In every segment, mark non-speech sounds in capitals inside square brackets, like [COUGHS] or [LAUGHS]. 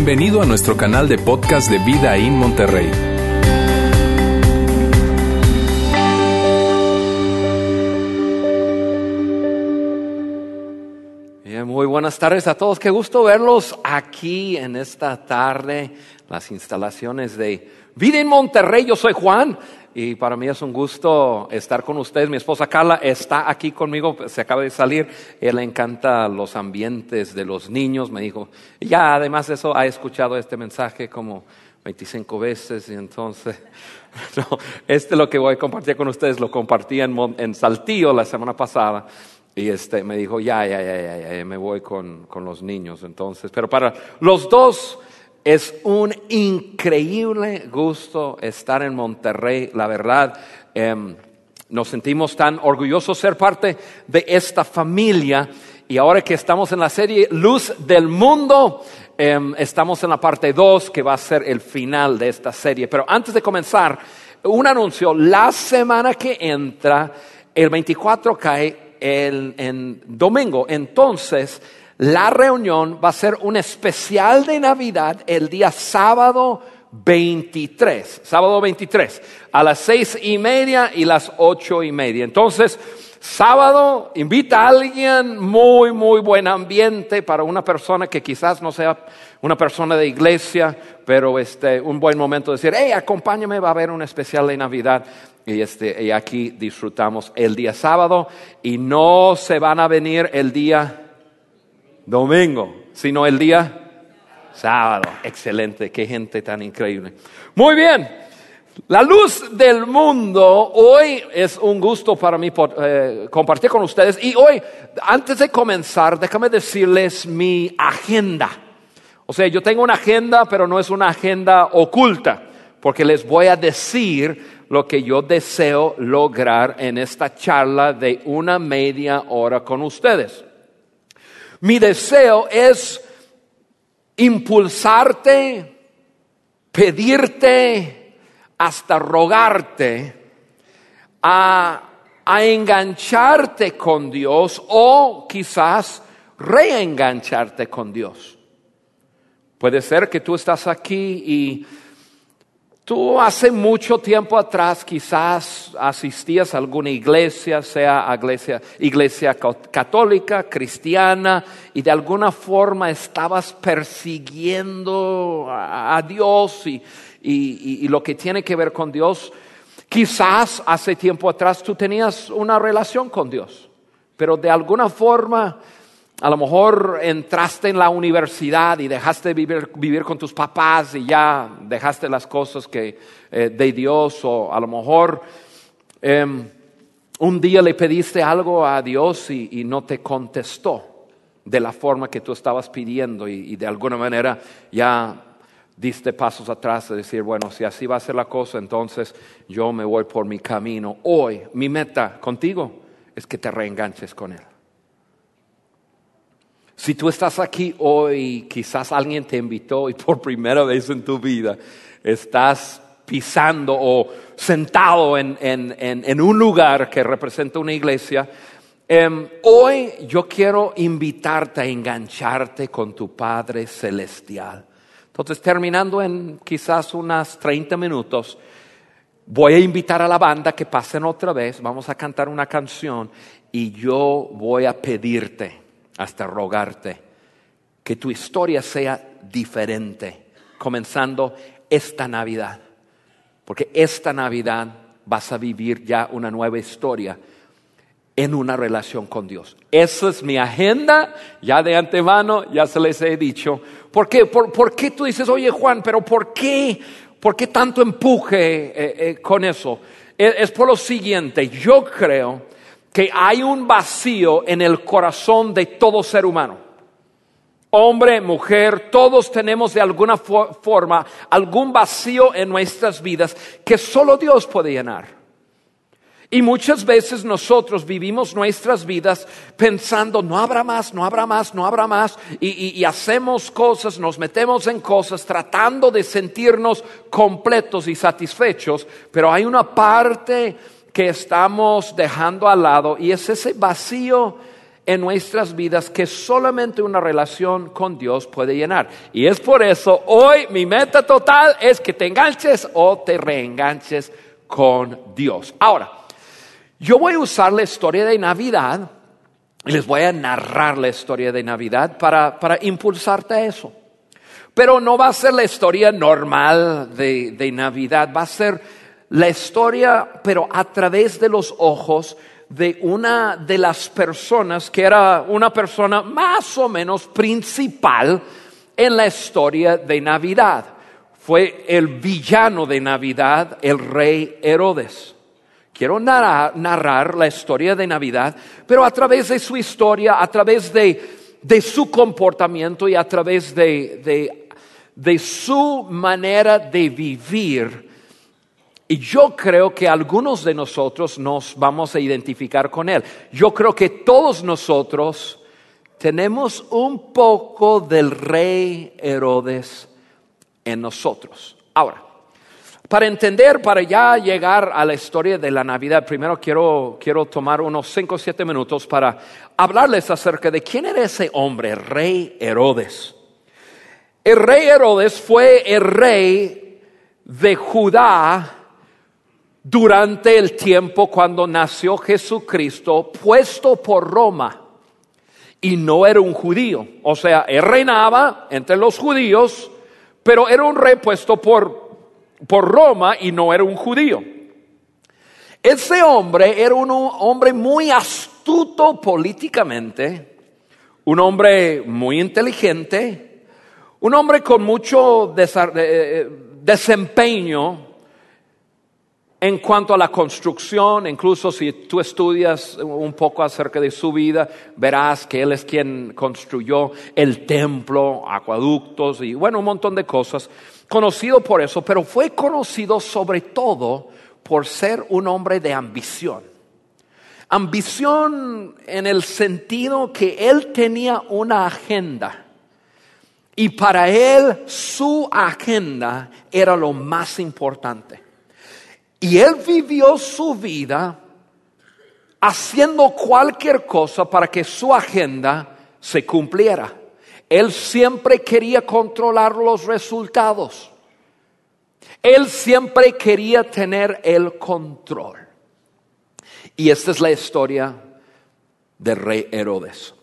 Bienvenido a nuestro canal de podcast de Vida en Monterrey. Bien, muy buenas tardes a todos. Qué gusto verlos aquí en esta tarde, las instalaciones de Vida en Monterrey. Yo soy Juan y para mí es un gusto estar con ustedes. Mi esposa Carla está aquí conmigo, se acaba de salir. Ella le encanta los ambientes de los niños, me dijo. Ya además de eso ha escuchado este mensaje como 25 veces y entonces, [LAUGHS] no, este es lo que voy a compartir con ustedes, lo compartí en, en Saltillo la semana pasada y este me dijo, ya, ya, ya, ya, ya, me voy con, con los niños entonces, pero para los dos es un increíble gusto estar en Monterrey, la verdad. em, nos sentimos tan orgullosos ser parte de esta familia y ahora que estamos en la serie Luz del Mundo, em, estamos en la parte 2 que va a ser el final de esta serie. Pero antes de comenzar, un anuncio, la semana que entra, el 24 cae el, en domingo, entonces la reunión va a ser un especial de Navidad el día sábado 23, sábado 23, a las seis y media y las ocho y media. Entonces, sábado, invita a alguien, muy, muy buen ambiente para una persona que quizás no sea una persona de iglesia, pero este, un buen momento de decir, hey, acompáñame, va a haber un especial de Navidad. Y, este, y aquí disfrutamos el día sábado y no se van a venir el día domingo, sino el día sábado. Excelente, qué gente tan increíble. Muy bien, la luz del mundo hoy es un gusto para mí eh, compartir con ustedes. Y hoy, antes de comenzar, déjame decirles mi agenda. O sea, yo tengo una agenda, pero no es una agenda oculta, porque les voy a decir lo que yo deseo lograr en esta charla de una media hora con ustedes. Mi deseo es impulsarte, pedirte, hasta rogarte a, engancharte con Dios o quizás reengancharte con Dios. Puede ser que tú estás aquí y Tú hace mucho tiempo atrás quizás asistías a alguna iglesia, sea iglesia, católica, cristiana, y de alguna forma estabas persiguiendo a, Dios y lo que tiene que ver con Dios. Quizás hace tiempo atrás tú tenías una relación con Dios, pero de alguna forma a lo mejor entraste en la universidad y dejaste de vivir, vivir con tus papás y ya dejaste las cosas que, eh, de Dios o a lo mejor eh, un día le pediste algo a Dios y, no te contestó de la forma que tú estabas pidiendo y de alguna manera ya diste pasos atrás de decir, bueno, si así va a ser la cosa, entonces yo me voy por mi camino. Hoy mi meta contigo es que te reenganches con Él. Si tú estás aquí hoy, quizás alguien te invitó y por primera vez en tu vida estás pisando o sentado en, en, en, un lugar que representa una iglesia, eh, hoy yo quiero invitarte a engancharte con tu Padre Celestial. Entonces, terminando en quizás unas 30 minutos, voy a invitar a la banda que pasen otra vez, vamos a cantar una canción y yo voy a pedirte hasta rogarte que tu historia sea diferente, comenzando esta Navidad. Porque esta Navidad vas a vivir ya una nueva historia en una relación con Dios. Esa es mi agenda, ya de antemano, ya se les he dicho. ¿Por qué? ¿Por, por qué tú dices, oye Juan, pero por qué? ¿Por qué tanto empuje eh, eh, con eso? Es, es por lo siguiente, yo creo que hay un vacío en el corazón de todo ser humano. Hombre, mujer, todos tenemos de alguna for forma algún vacío en nuestras vidas que solo Dios puede llenar. Y muchas veces nosotros vivimos nuestras vidas pensando, no habrá más, no habrá más, no habrá más, y, y, hacemos cosas, nos metemos en cosas tratando de sentirnos completos y satisfechos, pero hay una parte que estamos dejando al lado y es ese vacío en nuestras vidas que solamente una relación con Dios puede llenar. Y es por eso hoy mi meta total es que te enganches o te reenganches con Dios. Ahora, yo voy a usar la historia de Navidad y les voy a narrar la historia de Navidad para, para impulsarte a eso. Pero no va a ser la historia normal de, de Navidad, va a ser la historia, pero a través de los ojos de una de las personas que era una persona más o menos principal en la historia de Navidad. Fue el villano de Navidad, el rey Herodes. Quiero narrar, la historia de Navidad, pero a través de su historia, a través de, su comportamiento y a través de, de su manera de vivir y yo creo que algunos de nosotros nos vamos a identificar con él. Yo creo que todos nosotros tenemos un poco del rey Herodes en nosotros. Ahora, para entender, para ya llegar a la historia de la Navidad, primero quiero, quiero tomar unos 5 o 7 minutos para hablarles acerca de quién era ese hombre, el rey Herodes. El rey Herodes fue el rey de Judá durante el tiempo cuando nació Jesucristo, puesto por Roma. Y no era un judío. O sea, él reinaba entre los judíos, pero era un rey puesto por, por Roma y no era un judío. Ese hombre era un hombre muy astuto políticamente, un hombre muy inteligente, un hombre con mucho eh, desempeño en cuanto a la construcción, incluso si tú estudias un poco acerca de su vida, verás que él es quien construyó el templo, acueductos y bueno, un montón de cosas. Conocido por eso, pero fue conocido sobre todo por ser un hombre de ambición. Ambición en el sentido que él tenía una agenda. Y para él su agenda era lo más importante. Y él vivió su vida haciendo cualquier cosa para que su agenda se cumpliera. Él siempre quería controlar los resultados. Él siempre quería tener el control. Y esta es la historia del rey Herodes.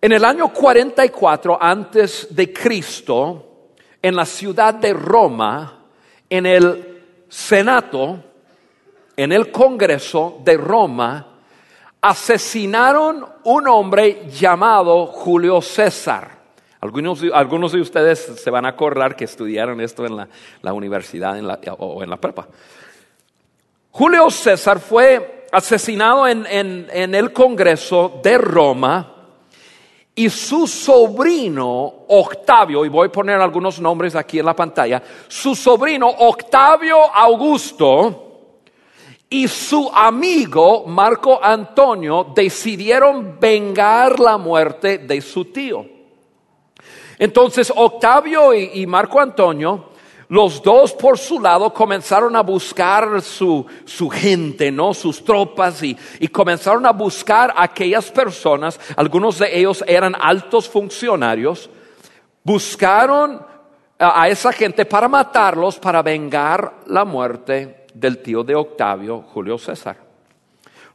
En el año 44 antes de Cristo, en la ciudad de Roma, en el Senato, en el Congreso de Roma, asesinaron un hombre llamado Julio César. Algunos, algunos de ustedes se van a acordar que estudiaron esto en la, universidad o en la prepa. Julio César fue asesinado en, en el Congreso de Roma y su sobrino Octavio, y voy a poner algunos nombres aquí en la pantalla, su sobrino Octavio Augusto y su amigo Marco Antonio decidieron vengar la muerte de su tío. Entonces Octavio y, Marco Antonio los dos por su lado comenzaron a buscar su, gente, ¿no? Sus tropas y, y, comenzaron a buscar a aquellas personas, algunos de ellos eran altos funcionarios, buscaron a, a esa gente para matarlos, para vengar la muerte del tío de Octavio, Julio César.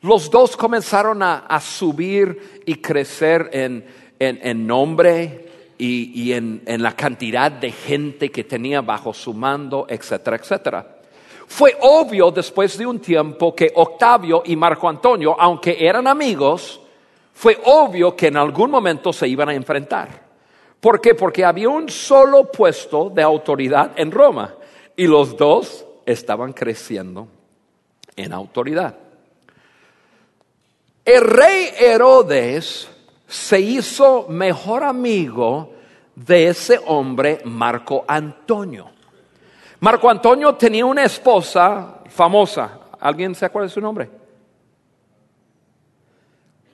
Los dos comenzaron a, a subir y crecer en, en, en nombre, y, en, la cantidad de gente que tenía bajo su mando, etcétera, etcétera. Fue obvio después de un tiempo que Octavio y Marco Antonio, aunque eran amigos, fue obvio que en algún momento se iban a enfrentar. ¿Por qué? Porque había un solo puesto de autoridad en Roma y los dos estaban creciendo en autoridad. El rey Herodes se hizo mejor amigo de ese hombre Marco Antonio. Marco Antonio tenía una esposa famosa. ¿Alguien se acuerda de su nombre?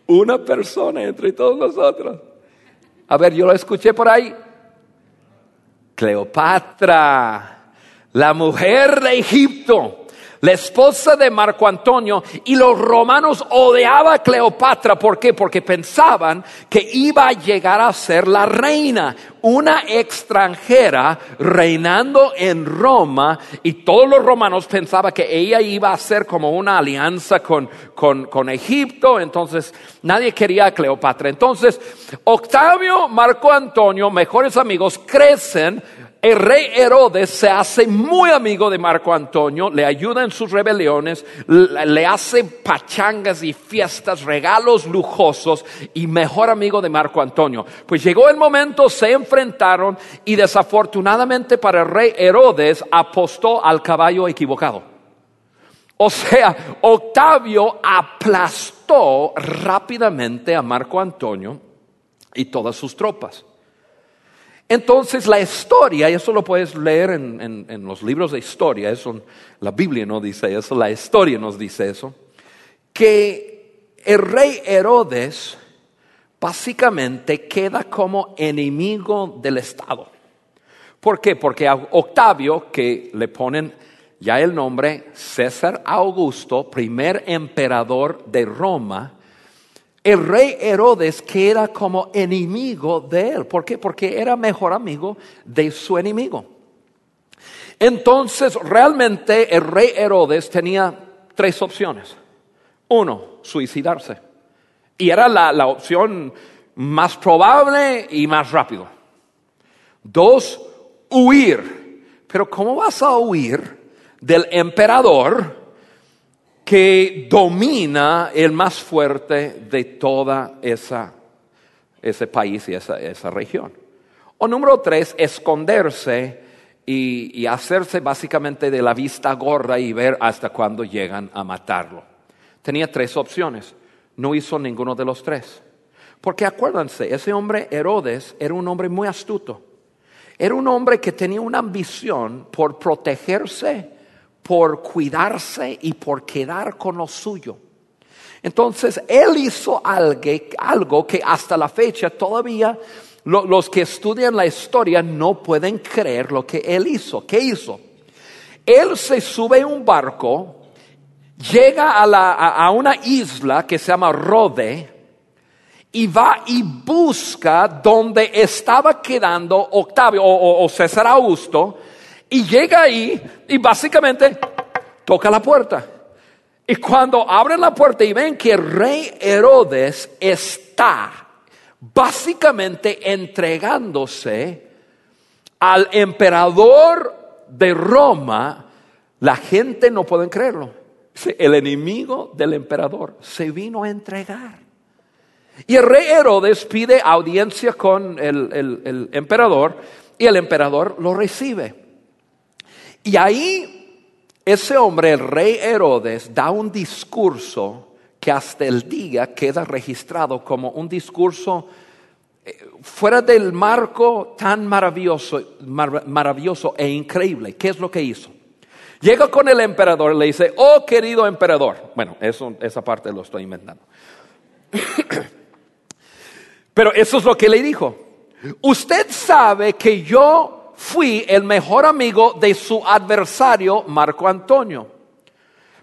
Una persona entre todos nosotros. A ver, yo lo escuché por ahí. Cleopatra, la mujer de Egipto, la esposa de Marco Antonio, y los romanos odiaban a Cleopatra. ¿Por qué? Porque pensaban que iba a llegar a ser la reina, una extranjera reinando en Roma, y todos los romanos pensaban que ella iba a ser como una alianza con, con, con Egipto, entonces nadie quería a Cleopatra. Entonces, Octavio, Marco Antonio, mejores amigos, crecen el rey Herodes se hace muy amigo de Marco Antonio, le ayuda en sus rebeliones, le hace pachangas y fiestas, regalos lujosos y mejor amigo de Marco Antonio. Pues llegó el momento, se enfrentaron y desafortunadamente para el rey Herodes apostó al caballo equivocado. O sea, Octavio aplastó rápidamente a Marco Antonio y todas sus tropas. Entonces la historia, y eso lo puedes leer en, los libros de historia, eso, la Biblia no dice eso, la historia nos dice eso, que el rey Herodes básicamente queda como enemigo del Estado. ¿Por qué? Porque a Octavio, que le ponen ya el nombre César Augusto, primer emperador de Roma, el rey Herodes queda como enemigo de él. ¿Por qué? Porque era mejor amigo de su enemigo. Entonces, realmente el rey Herodes tenía tres opciones. Uno, suicidarse. Y era la, la opción más probable y más rápido. Dos, huir. Pero ¿cómo vas a huir del emperador? Que domina el más fuerte de toda esa, ese país y esa, esa región. O número tres, esconderse y, y, hacerse básicamente de la vista gorda y ver hasta cuándo llegan a matarlo. Tenía tres opciones, no hizo ninguno de los tres. Porque acuérdense, ese hombre Herodes era un hombre muy astuto. Era un hombre que tenía una ambición por protegerse por cuidarse y por quedar con lo suyo. Entonces, él hizo algo, que hasta la fecha todavía los que estudian la historia no pueden creer lo que él hizo. ¿Qué hizo? Él se sube a un barco, llega a, una isla que se llama Rode, y va y busca donde estaba quedando Octavio o César Augusto, y llega ahí y básicamente toca la puerta. Y cuando abren la puerta y ven que el rey Herodes está básicamente entregándose al emperador de Roma, la gente no puede creerlo. El enemigo del emperador se vino a entregar. Y el rey Herodes pide audiencia con el, el emperador y el emperador lo recibe. Y ahí ese hombre, el rey Herodes, da un discurso que hasta el día queda registrado como un discurso eh, fuera del marco tan maravilloso, maravilloso e increíble. ¿Qué es lo que hizo? Llega con el emperador y le dice, oh querido emperador, bueno, eso, esa parte lo estoy inventando. [COUGHS] Pero eso es lo que le dijo. Usted sabe que yo fui el mejor amigo de su adversario Marco Antonio.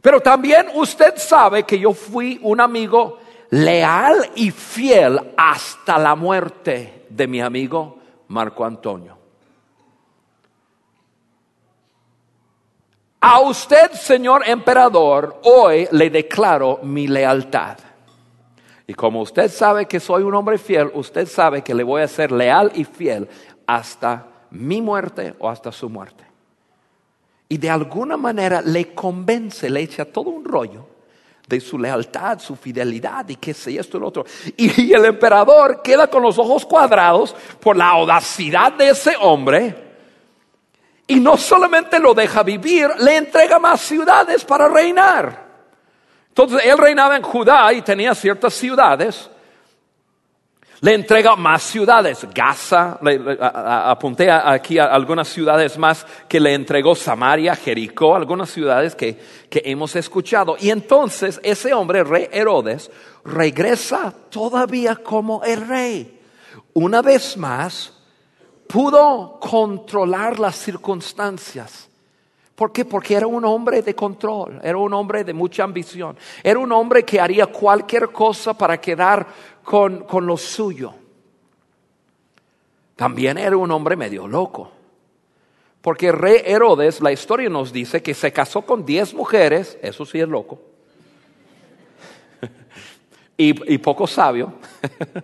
Pero también usted sabe que yo fui un amigo leal y fiel hasta la muerte de mi amigo Marco Antonio. A usted, señor emperador, hoy le declaro mi lealtad. Y como usted sabe que soy un hombre fiel, usted sabe que le voy a ser leal y fiel hasta mi muerte o hasta su muerte. Y de alguna manera le convence, le echa todo un rollo de su lealtad, su fidelidad y qué sé esto y lo otro. Y el emperador queda con los ojos cuadrados por la audacidad de ese hombre. Y no solamente lo deja vivir, le entrega más ciudades para reinar. Entonces él reinaba en Judá y tenía ciertas ciudades le entrega más ciudades. Gaza, apunté aquí a algunas ciudades más que le entregó Samaria, Jericó, algunas ciudades que, que hemos escuchado. Y entonces ese hombre, rey Herodes, regresa todavía como el rey. Una vez más, pudo controlar las circunstancias. ¿Por qué? Porque era un hombre de control, era un hombre de mucha ambición, era un hombre que haría cualquier cosa para quedar con, con lo suyo. También era un hombre medio loco. Porque el rey Herodes, la historia nos dice que se casó con diez mujeres, eso sí es loco, [LAUGHS] y, y poco sabio. [LAUGHS]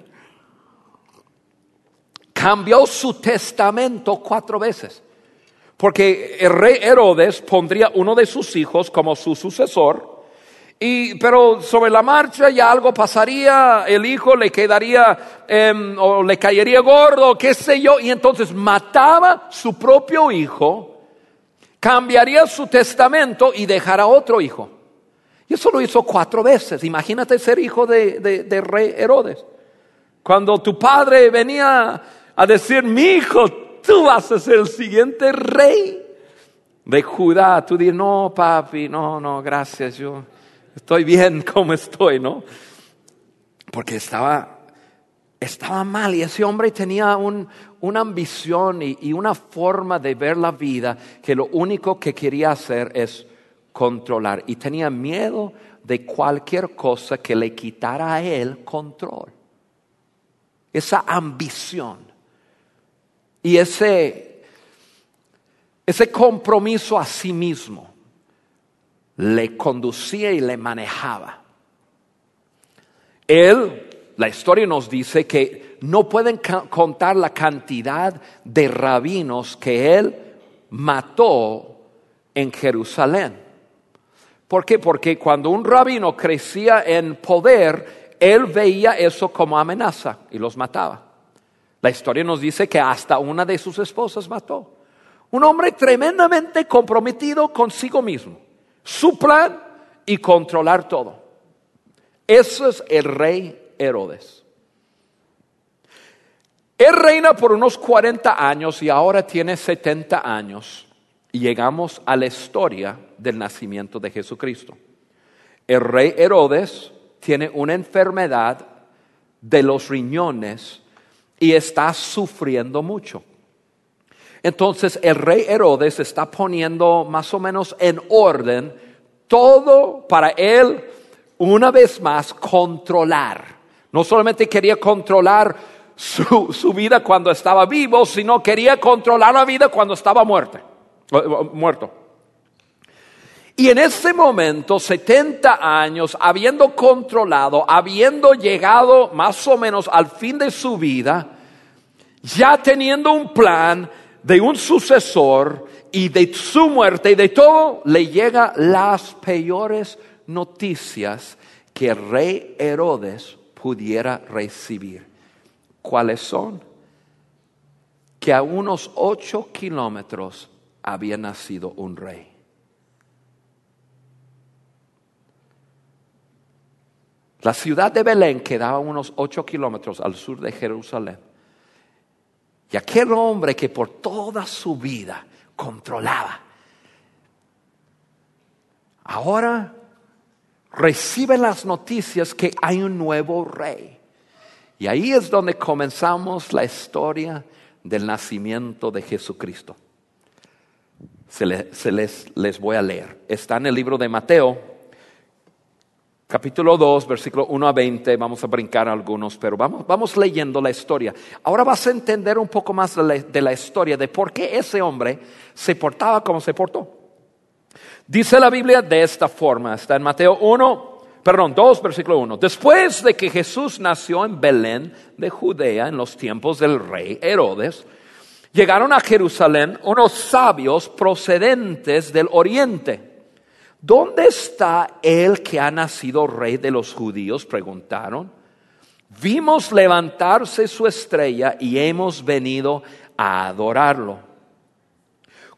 Cambió su testamento cuatro veces. Porque el rey Herodes pondría uno de sus hijos como su sucesor, y, pero sobre la marcha ya algo pasaría, el hijo le quedaría em, o le caería gordo, qué sé yo, y entonces mataba su propio hijo, cambiaría su testamento y dejará otro hijo. Y eso lo hizo cuatro veces. Imagínate ser hijo de, de rey Herodes. Cuando tu padre venía a decir, mi hijo, tú vas a ser el siguiente rey de Judá. Tú dices, no, papi, no, no, gracias, yo estoy bien [LAUGHS] como estoy, ¿no? Porque estaba, estaba mal y ese hombre tenía una ambición y, y una forma de ver la vida que lo único que quería hacer es controlar y tenía miedo de cualquier cosa que le quitara a él control. Esa ambición. Y ese, ese compromiso a sí mismo le conducía y le manejaba. Él, la historia nos dice que no pueden contar la cantidad de rabinos que él mató en Jerusalén. ¿Por qué? Porque cuando un rabino crecía en poder, él veía eso como amenaza y los mataba. La historia nos dice que hasta una de sus esposas mató. Un hombre tremendamente comprometido consigo mismo. Su plan y controlar todo. Eso es el rey Herodes. Él reina por unos 40 años y ahora tiene 70 años. Y llegamos a la historia del nacimiento de Jesucristo. El rey Herodes tiene una enfermedad de los riñones y está sufriendo mucho. Entonces el rey Herodes está poniendo más o menos en orden todo para él, una vez más, controlar. No solamente quería controlar su, su vida cuando estaba vivo, sino quería controlar la vida cuando estaba muerto. muerto. Y en ese momento, 70 años, habiendo controlado, habiendo llegado más o menos al fin de su vida, ya teniendo un plan de un sucesor y de su muerte y de todo, le llega las peores noticias que el rey Herodes pudiera recibir. ¿Cuáles son? Que a unos ocho kilómetros había nacido un rey. La ciudad de Belén quedaba unos ocho kilómetros al sur de Jerusalén. Y aquel hombre que por toda su vida controlaba, ahora recibe las noticias que hay un nuevo rey. Y ahí es donde comenzamos la historia del nacimiento de Jesucristo. Se, les, les voy a leer. Está en el libro de Mateo, capítulo 2, versículo 1 a 20, vamos a brincar algunos, pero vamos, vamos leyendo la historia. Ahora vas a entender un poco más de la, historia de por qué ese hombre se portaba como se portó. Dice la Biblia de esta forma, está en Mateo 1, perdón, 2, versículo 1. Después de que Jesús nació en Belén de Judea en los tiempos del rey Herodes, llegaron a Jerusalén unos sabios procedentes del oriente ¿Dónde está el que ha nacido rey de los judíos? preguntaron. Vimos levantarse su estrella y hemos venido a adorarlo.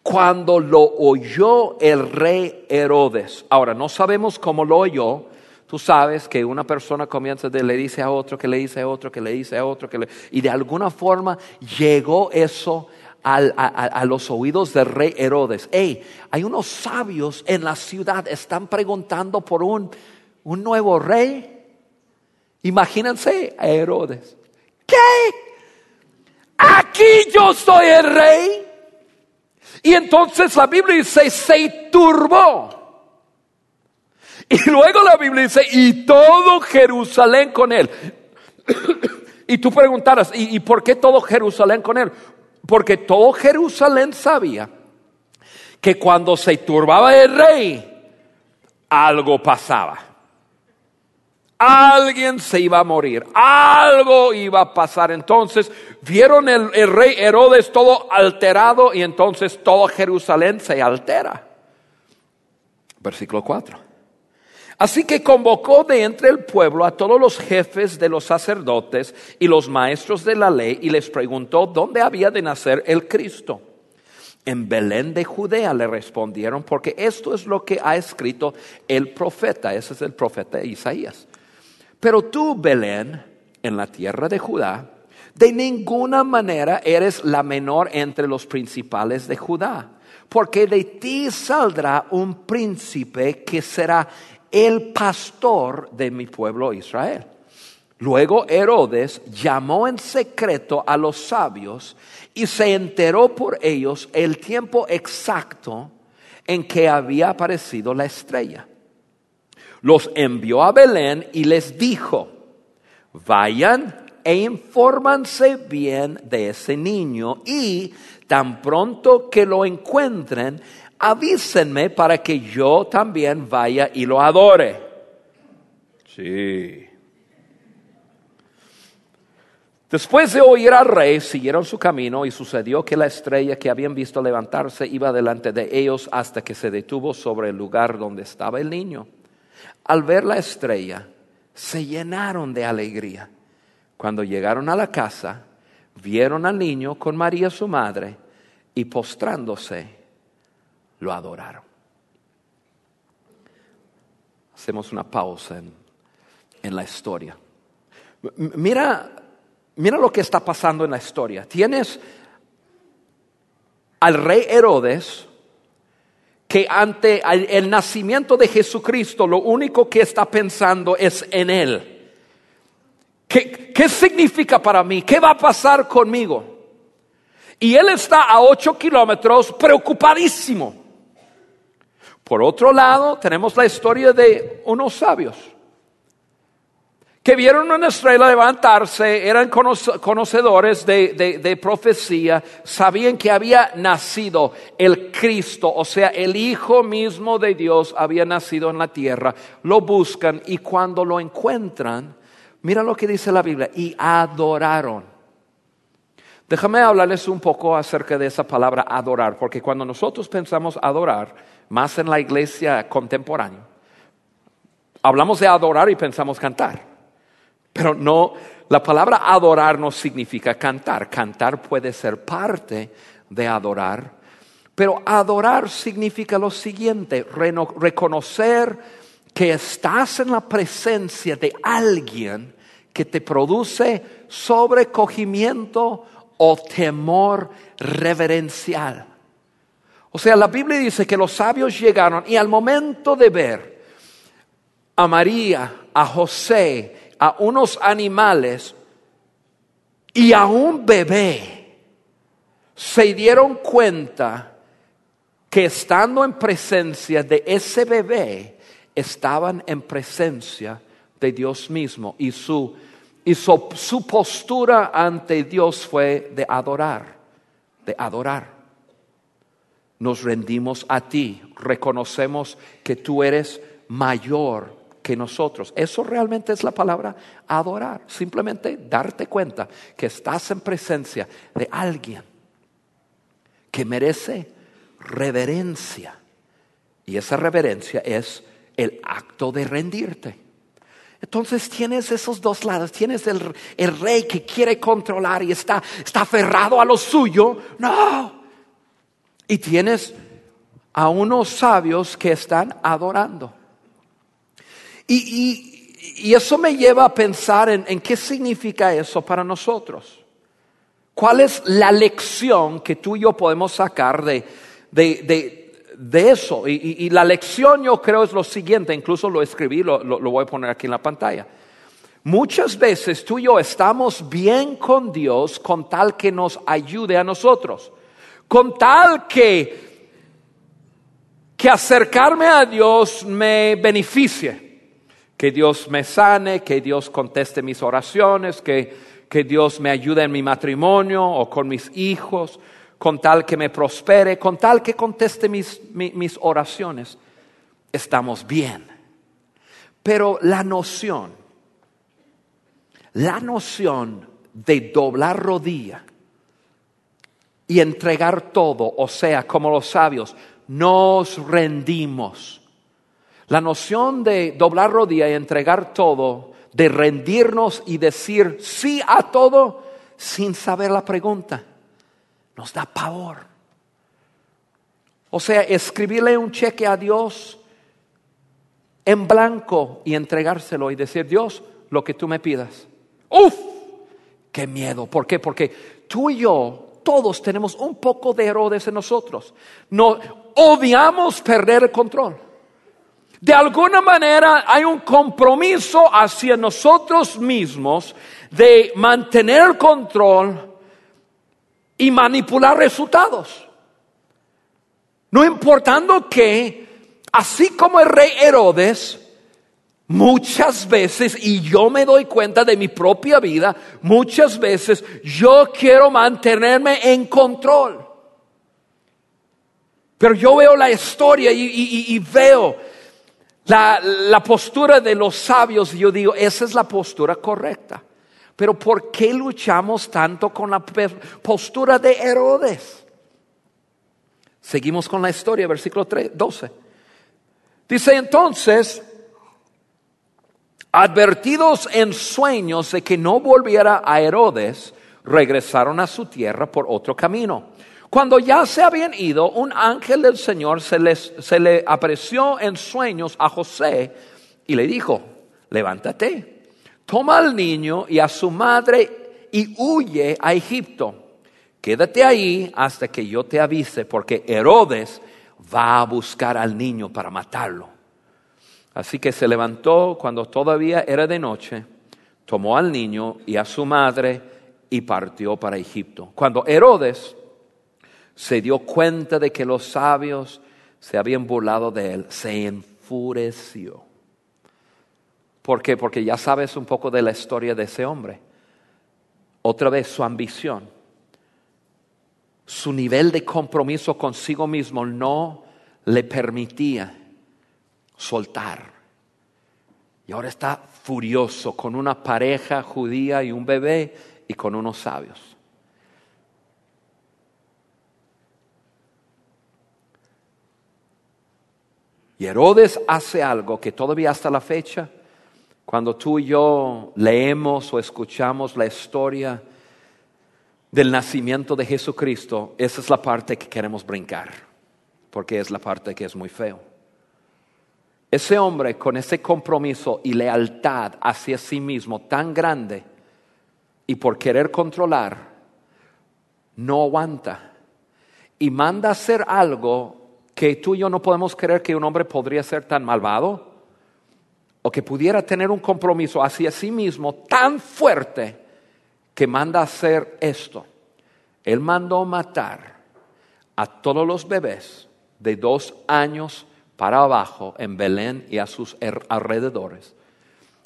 Cuando lo oyó el rey Herodes, ahora no sabemos cómo lo oyó, Tú sabes que una persona comienza de le dice a otro, que le dice a otro, que le dice a otro, que le, y de alguna forma llegó eso a, los oídos del rey Herodes, hey, hay unos sabios en la ciudad, están preguntando por un, un nuevo rey. Imagínense a Herodes. ¿Qué? Aquí yo soy el rey. Y entonces la Biblia dice, se turbó. Y luego la Biblia dice, y todo Jerusalén con él. [COUGHS] y tú preguntarás, ¿y, ¿y por qué todo Jerusalén con él? Porque todo Jerusalén sabía que cuando se turbaba el rey, algo pasaba. Alguien se iba a morir, algo iba a pasar. Entonces vieron el, rey Herodes todo alterado y entonces todo Jerusalén se altera. Versículo 4. Así que convocó de entre el pueblo a todos los jefes de los sacerdotes y los maestros de la ley y les preguntó dónde había de nacer el Cristo. En Belén de Judea le respondieron, porque esto es lo que ha escrito el profeta, ese es el profeta Isaías. Pero tú, Belén, en la tierra de Judá, de ninguna manera eres la menor entre los principales de Judá, porque de ti saldrá un príncipe que será el pastor de mi pueblo Israel. Luego Herodes llamó en secreto a los sabios y se enteró por ellos el tiempo exacto en que había aparecido la estrella los envió a Belén y les dijo, vayan e infórmanse bien de ese niño y tan pronto que lo encuentren, avísenme para que yo también vaya y lo adore. Sí. Después de oír al rey, siguieron su camino y sucedió que la estrella que habían visto levantarse iba delante de ellos hasta que se detuvo sobre el lugar donde estaba el niño. Al ver la estrella, se llenaron de alegría. Cuando llegaron a la casa, vieron al niño con María su madre y postrándose, lo adoraron. Hacemos una pausa en, en la historia. Mira, mira lo que está pasando en la historia. Tienes al rey Herodes, que ante el nacimiento de Jesucristo lo único que está pensando es en Él. ¿Qué, ¿Qué, significa para mí? ¿Qué va a pasar conmigo? Y Él está a ocho kilómetros preocupadísimo. Por otro lado, tenemos la historia de unos sabios que vieron una estrella levantarse, eran conocedores de, profecía, sabían que había nacido el Cristo, o sea, el Hijo mismo de Dios había nacido en la tierra, lo buscan y cuando lo encuentran, mira lo que dice la Biblia, y adoraron. Déjame hablarles un poco acerca de esa palabra adorar, porque cuando nosotros pensamos adorar, más en la iglesia contemporánea, hablamos de adorar y pensamos cantar. Pero no, la palabra adorar no significa cantar. Cantar puede ser parte de adorar. Pero adorar significa lo siguiente, reconocer que estás en la presencia de alguien que te produce sobrecogimiento o temor reverencial. O sea, la Biblia dice que los sabios llegaron y al momento de ver a María, a José, a unos animales y a un bebé, se dieron cuenta que estando en presencia de ese bebé, estaban en presencia de Dios mismo y su, y su, postura ante Dios fue de adorar, de adorar. Nos rendimos a ti, reconocemos que tú eres mayor que nosotros. Eso realmente es la palabra adorar. Simplemente darte cuenta que estás en presencia de alguien que merece reverencia. Y esa reverencia es el acto de rendirte. Entonces tienes esos dos lados. Tienes el, el, rey que quiere controlar y está, está aferrado a lo suyo. No. Y tienes a unos sabios que están adorando. Y, eso me lleva a pensar en, qué significa eso para nosotros. ¿Cuál es la lección que tú y yo podemos sacar de, eso? Y, la lección yo creo es lo siguiente, incluso lo escribí, lo, lo voy a poner aquí en la pantalla. Muchas veces tú y yo estamos bien con Dios con tal que nos ayude a nosotros. Con tal que, que acercarme a Dios me beneficie, que Dios me sane, que Dios conteste mis oraciones, que, que Dios me ayude en mi matrimonio o con mis hijos, con tal que me prospere, con tal que conteste mis, mis oraciones, estamos bien. Pero la noción, la noción de doblar rodilla y entregar todo, o sea, como los sabios, nos rendimos. La noción de doblar rodilla y entregar todo, de rendirnos y decir sí a todo sin saber la pregunta, nos da pavor. O sea, escribirle un cheque a Dios en blanco y entregárselo y decir, Dios, lo que tú me pidas. Uf, qué miedo. ¿Por qué? Porque tú y yo todos tenemos un poco de Herodes en nosotros. No, odiamos perder el control. De alguna manera hay un compromiso hacia nosotros mismos de mantener el control y manipular resultados. No importando que, así como el rey Herodes, Muchas veces, y yo me doy cuenta de mi propia vida, muchas veces yo quiero mantenerme en control. Pero yo veo la historia y, veo la, la, postura de los sabios y yo digo, esa es la postura correcta. Pero ¿por qué luchamos tanto con la postura de Herodes? Seguimos con la historia, versículo 12. Dice entonces, Advertidos en sueños de que no volviera a Herodes, regresaron a su tierra por otro camino. Cuando ya se habían ido, un ángel del Señor se, les, se le apareció en sueños a José y le dijo, levántate, toma al niño y a su madre y huye a Egipto. Quédate ahí hasta que yo te avise, porque Herodes va a buscar al niño para matarlo. Así que se levantó cuando todavía era de noche, tomó al niño y a su madre y partió para Egipto. Cuando Herodes se dio cuenta de que los sabios se habían burlado de él, se enfureció. ¿Por qué? Porque ya sabes un poco de la historia de ese hombre. Otra vez su ambición, su nivel de compromiso consigo mismo no le permitía soltar. Y ahora está furioso con una pareja judía y un bebé y con unos sabios. Y Herodes hace algo que todavía hasta la fecha, cuando tú y yo leemos o escuchamos la historia del nacimiento de Jesucristo, esa es la parte que queremos brincar, porque es la parte que es muy feo. Ese hombre con ese compromiso y lealtad hacia sí mismo tan grande y por querer controlar, no aguanta y manda hacer algo que tú y yo no podemos creer que un hombre podría ser tan malvado o que pudiera tener un compromiso hacia sí mismo tan fuerte que manda hacer esto. Él mandó matar a todos los bebés de dos años para abajo en Belén y a sus alrededores,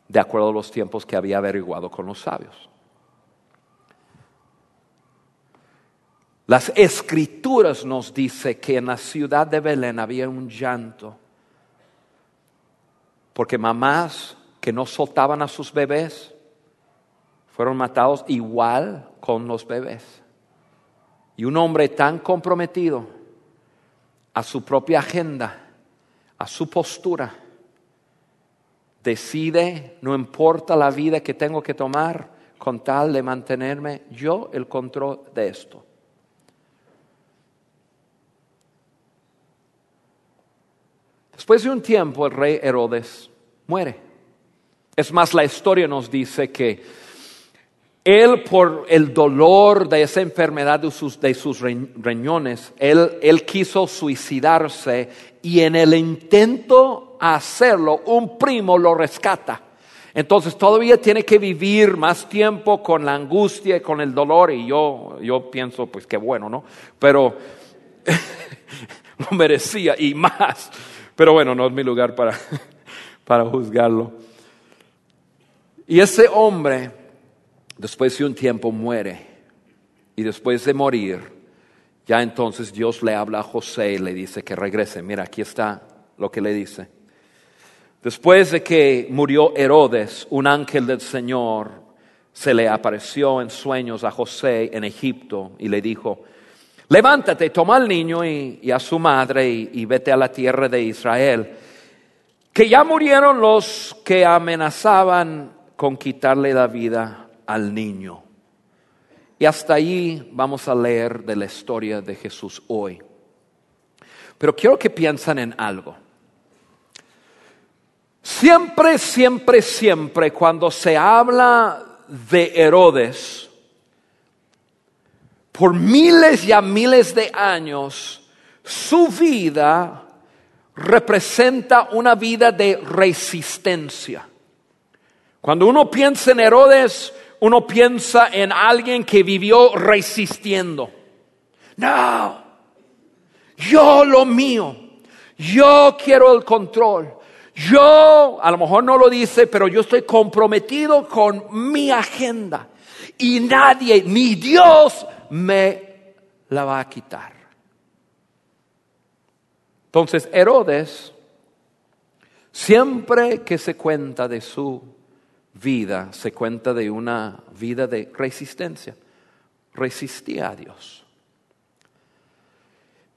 de acuerdo a los tiempos que había averiguado con los sabios. Las escrituras nos dice que en la ciudad de Belén había un llanto, porque mamás que no soltaban a sus bebés fueron matados igual con los bebés. Y un hombre tan comprometido a su propia agenda, a su postura. Decide, no importa la vida que tengo que tomar, con tal de mantenerme yo el control de esto. Después de un tiempo el rey Herodes muere. Es más, la historia nos dice que él por el dolor de esa enfermedad de sus, de sus riñones, él, él quiso suicidarse y en el intento a hacerlo, un primo lo rescata. Entonces todavía tiene que vivir más tiempo con la angustia y con el dolor y yo, yo pienso, pues qué bueno, ¿no? Pero [LAUGHS] lo merecía y más. Pero bueno, no es mi lugar para, [LAUGHS] para juzgarlo. Y ese hombre, después de un tiempo, muere. Y después de morir, ya entonces Dios le habla a José y le dice que regrese. Mira, aquí está lo que le dice. Después de que murió Herodes, un ángel del Señor se le apareció en sueños a José en Egipto y le dijo, levántate, toma al niño y, a su madre y, vete a la tierra de Israel, que ya murieron los que amenazaban con quitarle la vida al niño. Y hasta ahí vamos a leer de la historia de Jesús hoy. Pero quiero que piensen en algo. Siempre, siempre, siempre cuando se habla de Herodes, por miles y a miles de años, su vida representa una vida de resistencia. Cuando uno piensa en Herodes, uno piensa en alguien que vivió resistiendo. No, yo lo mío, yo quiero el control. Yo, a lo mejor no lo dice, pero yo estoy comprometido con mi agenda y nadie, ni Dios, me la va a quitar. Entonces, Herodes, siempre que se cuenta de su vida, se cuenta de una vida de resistencia. Resistía a Dios.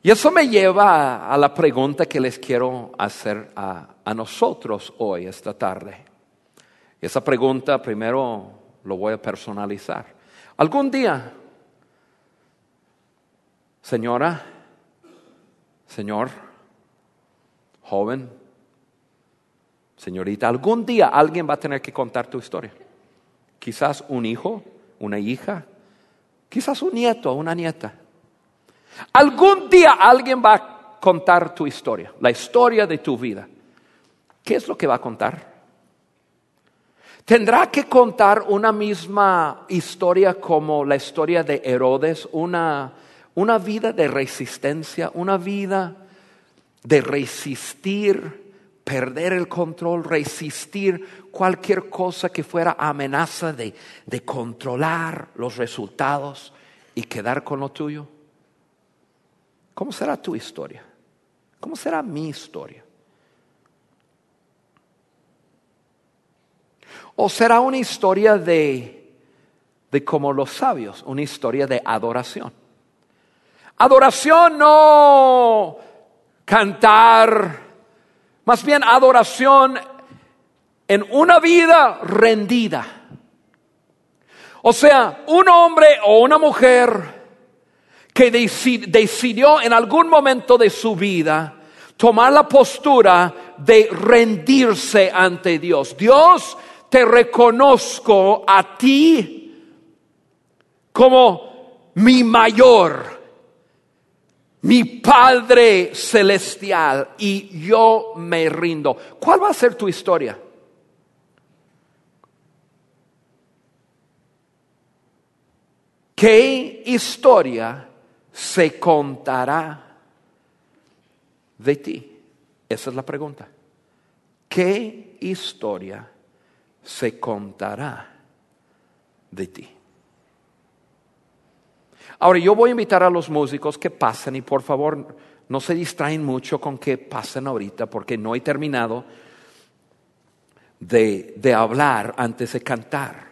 Y eso me lleva a, la pregunta que les quiero hacer a, a nosotros hoy, esta tarde. esa pregunta primero lo voy a personalizar. ¿Algún día, señora, señor, joven, señorita, algún día alguien va a tener que contar tu historia? Quizás un hijo, una hija, quizás un nieto, una nieta. Algún día alguien va a contar tu historia, la historia de tu vida. ¿Qué es lo que va a contar? Tendrá que contar una misma historia como la historia de Herodes, una, una vida de resistencia, una vida de resistir, perder el control, resistir cualquier cosa que fuera amenaza de, controlar los resultados y quedar con lo tuyo. ¿Cómo será tu historia? ¿Cómo será mi historia? ¿O será una historia de, de como los sabios, una historia de adoración? Adoración no cantar, más bien adoración en una vida rendida. O sea, un hombre o una mujer que decidió en algún momento de su vida tomar la postura de rendirse ante Dios. Dios, te reconozco a ti como mi mayor, mi Padre celestial, y yo me rindo. ¿Cuál va a ser tu historia? ¿Qué historia se contará de ti? Esa es la pregunta. ¿Qué historia se contará de ti? Ahora yo voy a invitar a los músicos que pasen y por favor no se distraen mucho con que pasen ahorita porque no he terminado de, de hablar antes de cantar.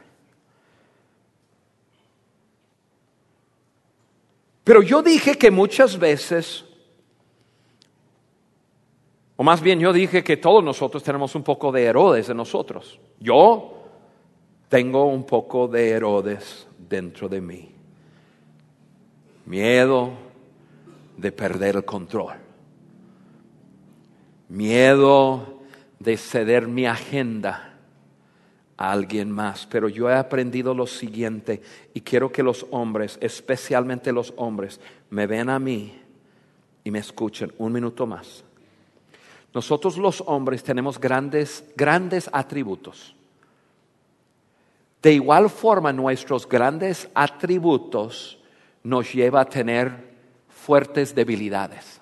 Pero yo dije que muchas veces, o más bien yo dije que todos nosotros tenemos un poco de Herodes en nosotros. Yo tengo un poco de Herodes dentro de mí. Miedo de perder el control. Miedo de ceder mi agenda a alguien más. Pero yo he aprendido lo siguiente y quiero que los hombres, especialmente los hombres, me vean a mí y me escuchen un minuto más. Nosotros los hombres tenemos grandes, grandes atributos. De igual forma, nuestros grandes atributos nos lleva a tener fuertes debilidades.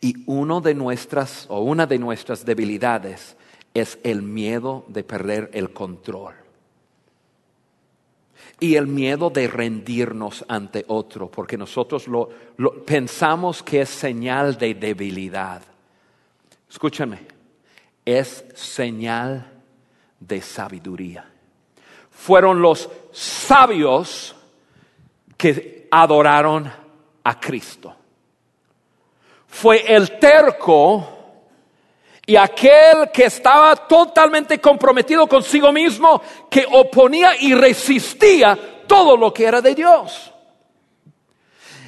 Y uno de nuestras o una de nuestras debilidades es el miedo de perder el control. Y el miedo de rendirnos ante otro, porque nosotros lo, pensamos que es señal de debilidad. Escúchame, es señal de sabiduría. Fueron los sabios que adoraron a Cristo. Fue el terco y aquel que estaba totalmente comprometido consigo mismo, que oponía y resistía todo lo que era de Dios.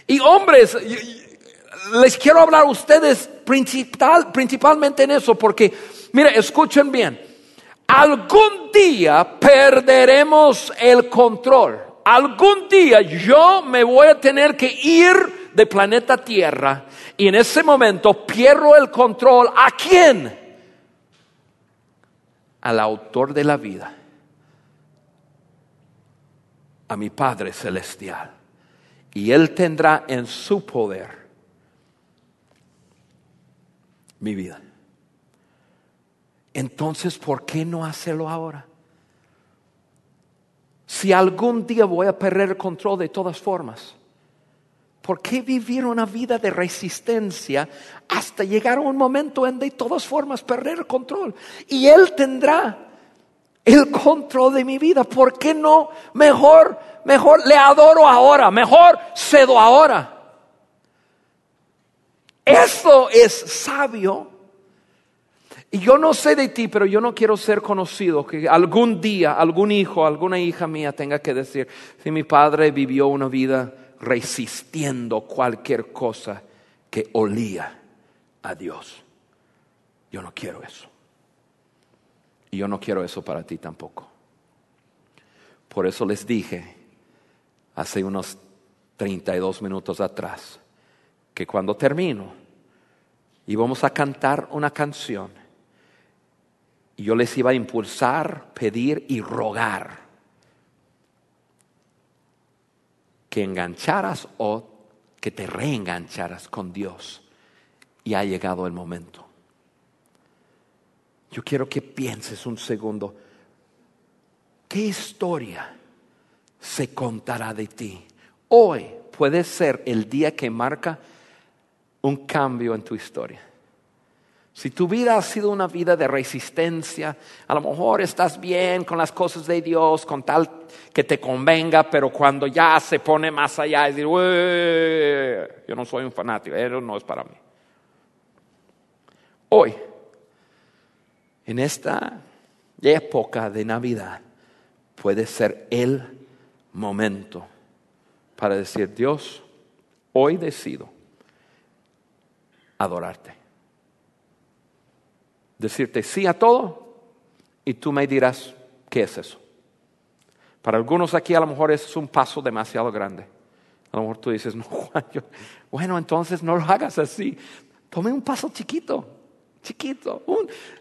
Y hombres, les quiero hablar a ustedes principal, principalmente en eso, porque, mire, escuchen bien, algún día perderemos el control. Algún día yo me voy a tener que ir de planeta Tierra y en ese momento pierdo el control. ¿A quién? Al autor de la vida, a mi Padre Celestial. Y Él tendrá en su poder mi vida. Entonces, ¿por qué no hacerlo ahora? Si algún día voy a perder el control de todas formas. ¿Por qué vivir una vida de resistencia hasta llegar a un momento en de todas formas perder el control? Y Él tendrá el control de mi vida. ¿Por qué no? Mejor, mejor le adoro ahora, mejor cedo ahora. Eso es sabio. Y yo no sé de ti, pero yo no quiero ser conocido, que algún día algún hijo, alguna hija mía tenga que decir, si mi padre vivió una vida resistiendo cualquier cosa que olía a Dios. Yo no quiero eso. Y yo no quiero eso para ti tampoco. Por eso les dije hace unos 32 minutos atrás que cuando termino íbamos a cantar una canción y yo les iba a impulsar, pedir y rogar que engancharas o que te reengancharas con Dios. Y ha llegado el momento. Yo quiero que pienses un segundo, ¿qué historia se contará de ti? Hoy puede ser el día que marca un cambio en tu historia. Si tu vida ha sido una vida de resistencia, a lo mejor estás bien con las cosas de Dios, con tal que te convenga, pero cuando ya se pone más allá, es decir, yo no soy un fanático, eso no es para mí. Hoy, en esta época de Navidad, puede ser el momento para decir, Dios, hoy decido adorarte decirte sí a todo y tú me dirás, ¿qué es eso? Para algunos aquí a lo mejor es un paso demasiado grande. A lo mejor tú dices, no, [LAUGHS] Juan, bueno, entonces no lo hagas así. Tome un paso chiquito, chiquito,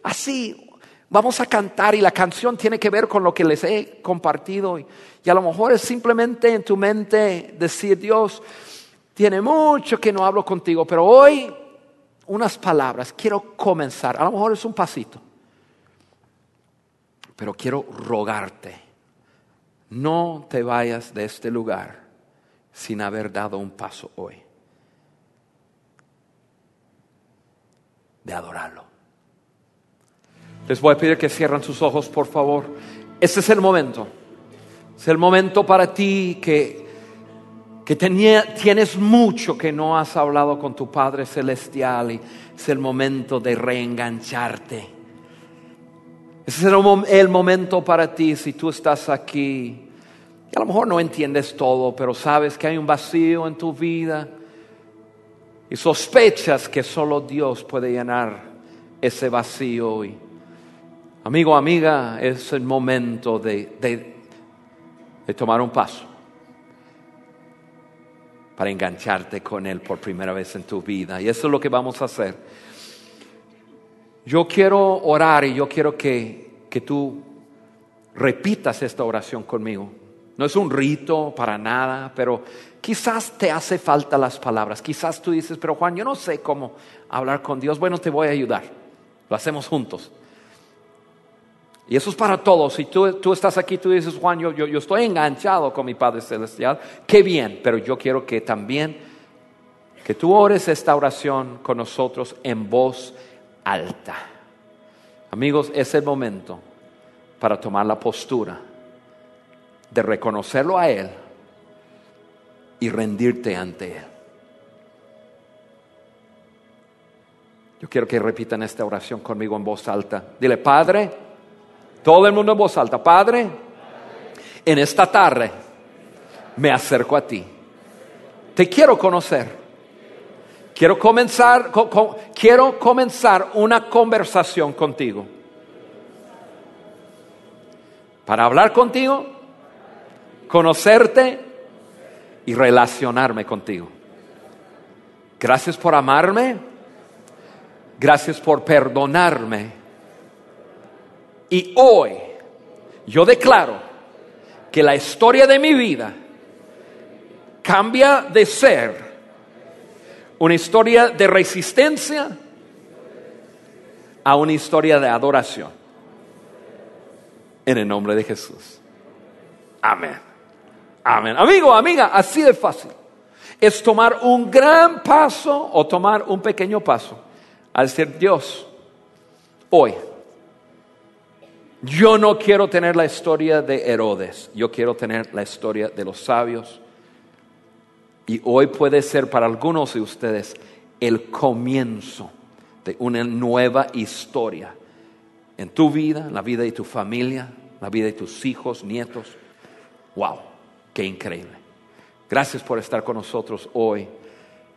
así. Vamos a cantar y la canción tiene que ver con lo que les he compartido. Y, y a lo mejor es simplemente en tu mente decir, Dios, tiene mucho que no hablo contigo, pero hoy unas palabras, quiero comenzar, a lo mejor es un pasito, pero quiero rogarte, no te vayas de este lugar sin haber dado un paso hoy, de adorarlo. Les voy a pedir que cierren sus ojos, por favor. Este es el momento. Es el momento para ti que que tienes mucho que no has hablado con tu Padre Celestial y es el momento de reengancharte. Ese es el, momento para ti si tú estás aquí. Y a lo mejor no entiendes todo, pero sabes que hay un vacío en tu vida y sospechas que solo Dios puede llenar ese vacío. Y, amigo, amiga, es el momento de tomar un paso para engancharte con Él por primera vez en tu vida. Y eso es lo que vamos a hacer. Yo quiero orar y yo quiero que, que tú repitas esta oración conmigo. No es un rito para nada, pero quizás te hace falta las palabras. Quizás tú dices, pero Juan, yo no sé cómo hablar con Dios. Bueno, te voy a ayudar. Lo hacemos juntos. Y eso es para todos. Si tú, tú estás aquí, tú dices, Juan, yo, yo, yo estoy enganchado con mi Padre Celestial. Qué bien, pero yo quiero que también, que tú ores esta oración con nosotros en voz alta. Amigos, es el momento para tomar la postura de reconocerlo a Él y rendirte ante Él. Yo quiero que repitan esta oración conmigo en voz alta. Dile, Padre, todo el mundo en voz alta, Padre, en esta tarde me acerco a ti. Te quiero conocer. Quiero comenzar, quiero comenzar una conversación contigo. Para hablar contigo, conocerte y relacionarme contigo. Gracias por amarme. Gracias por perdonarme. Y hoy yo declaro que la historia de mi vida cambia de ser una historia de resistencia a una historia de adoración. En el nombre de Jesús. Amén. Amén. Amigo, amiga, así de fácil. Es tomar un gran paso o tomar un pequeño paso al ser Dios. Hoy, yo no quiero tener la historia de Herodes, yo quiero tener la historia de los sabios. Y hoy puede ser para algunos de ustedes el comienzo de una nueva historia en tu vida, en la vida de tu familia, la vida de tus hijos, nietos. ¡Wow! Qué increíble. Gracias por estar con nosotros hoy.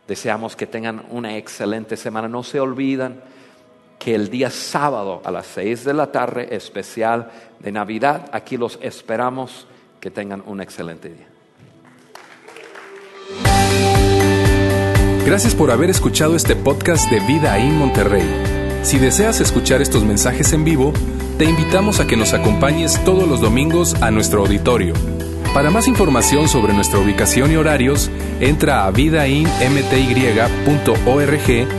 Deseamos que tengan una excelente semana. No se olviden que el día sábado a las seis de la tarde, especial de Navidad, aquí los esperamos. Que tengan un excelente día. Gracias por haber escuchado este podcast de Vida en Monterrey. Si deseas escuchar estos mensajes en vivo, te invitamos a que nos acompañes todos los domingos a nuestro auditorio para más información sobre nuestra ubicación y horarios, entra a vidainmty.org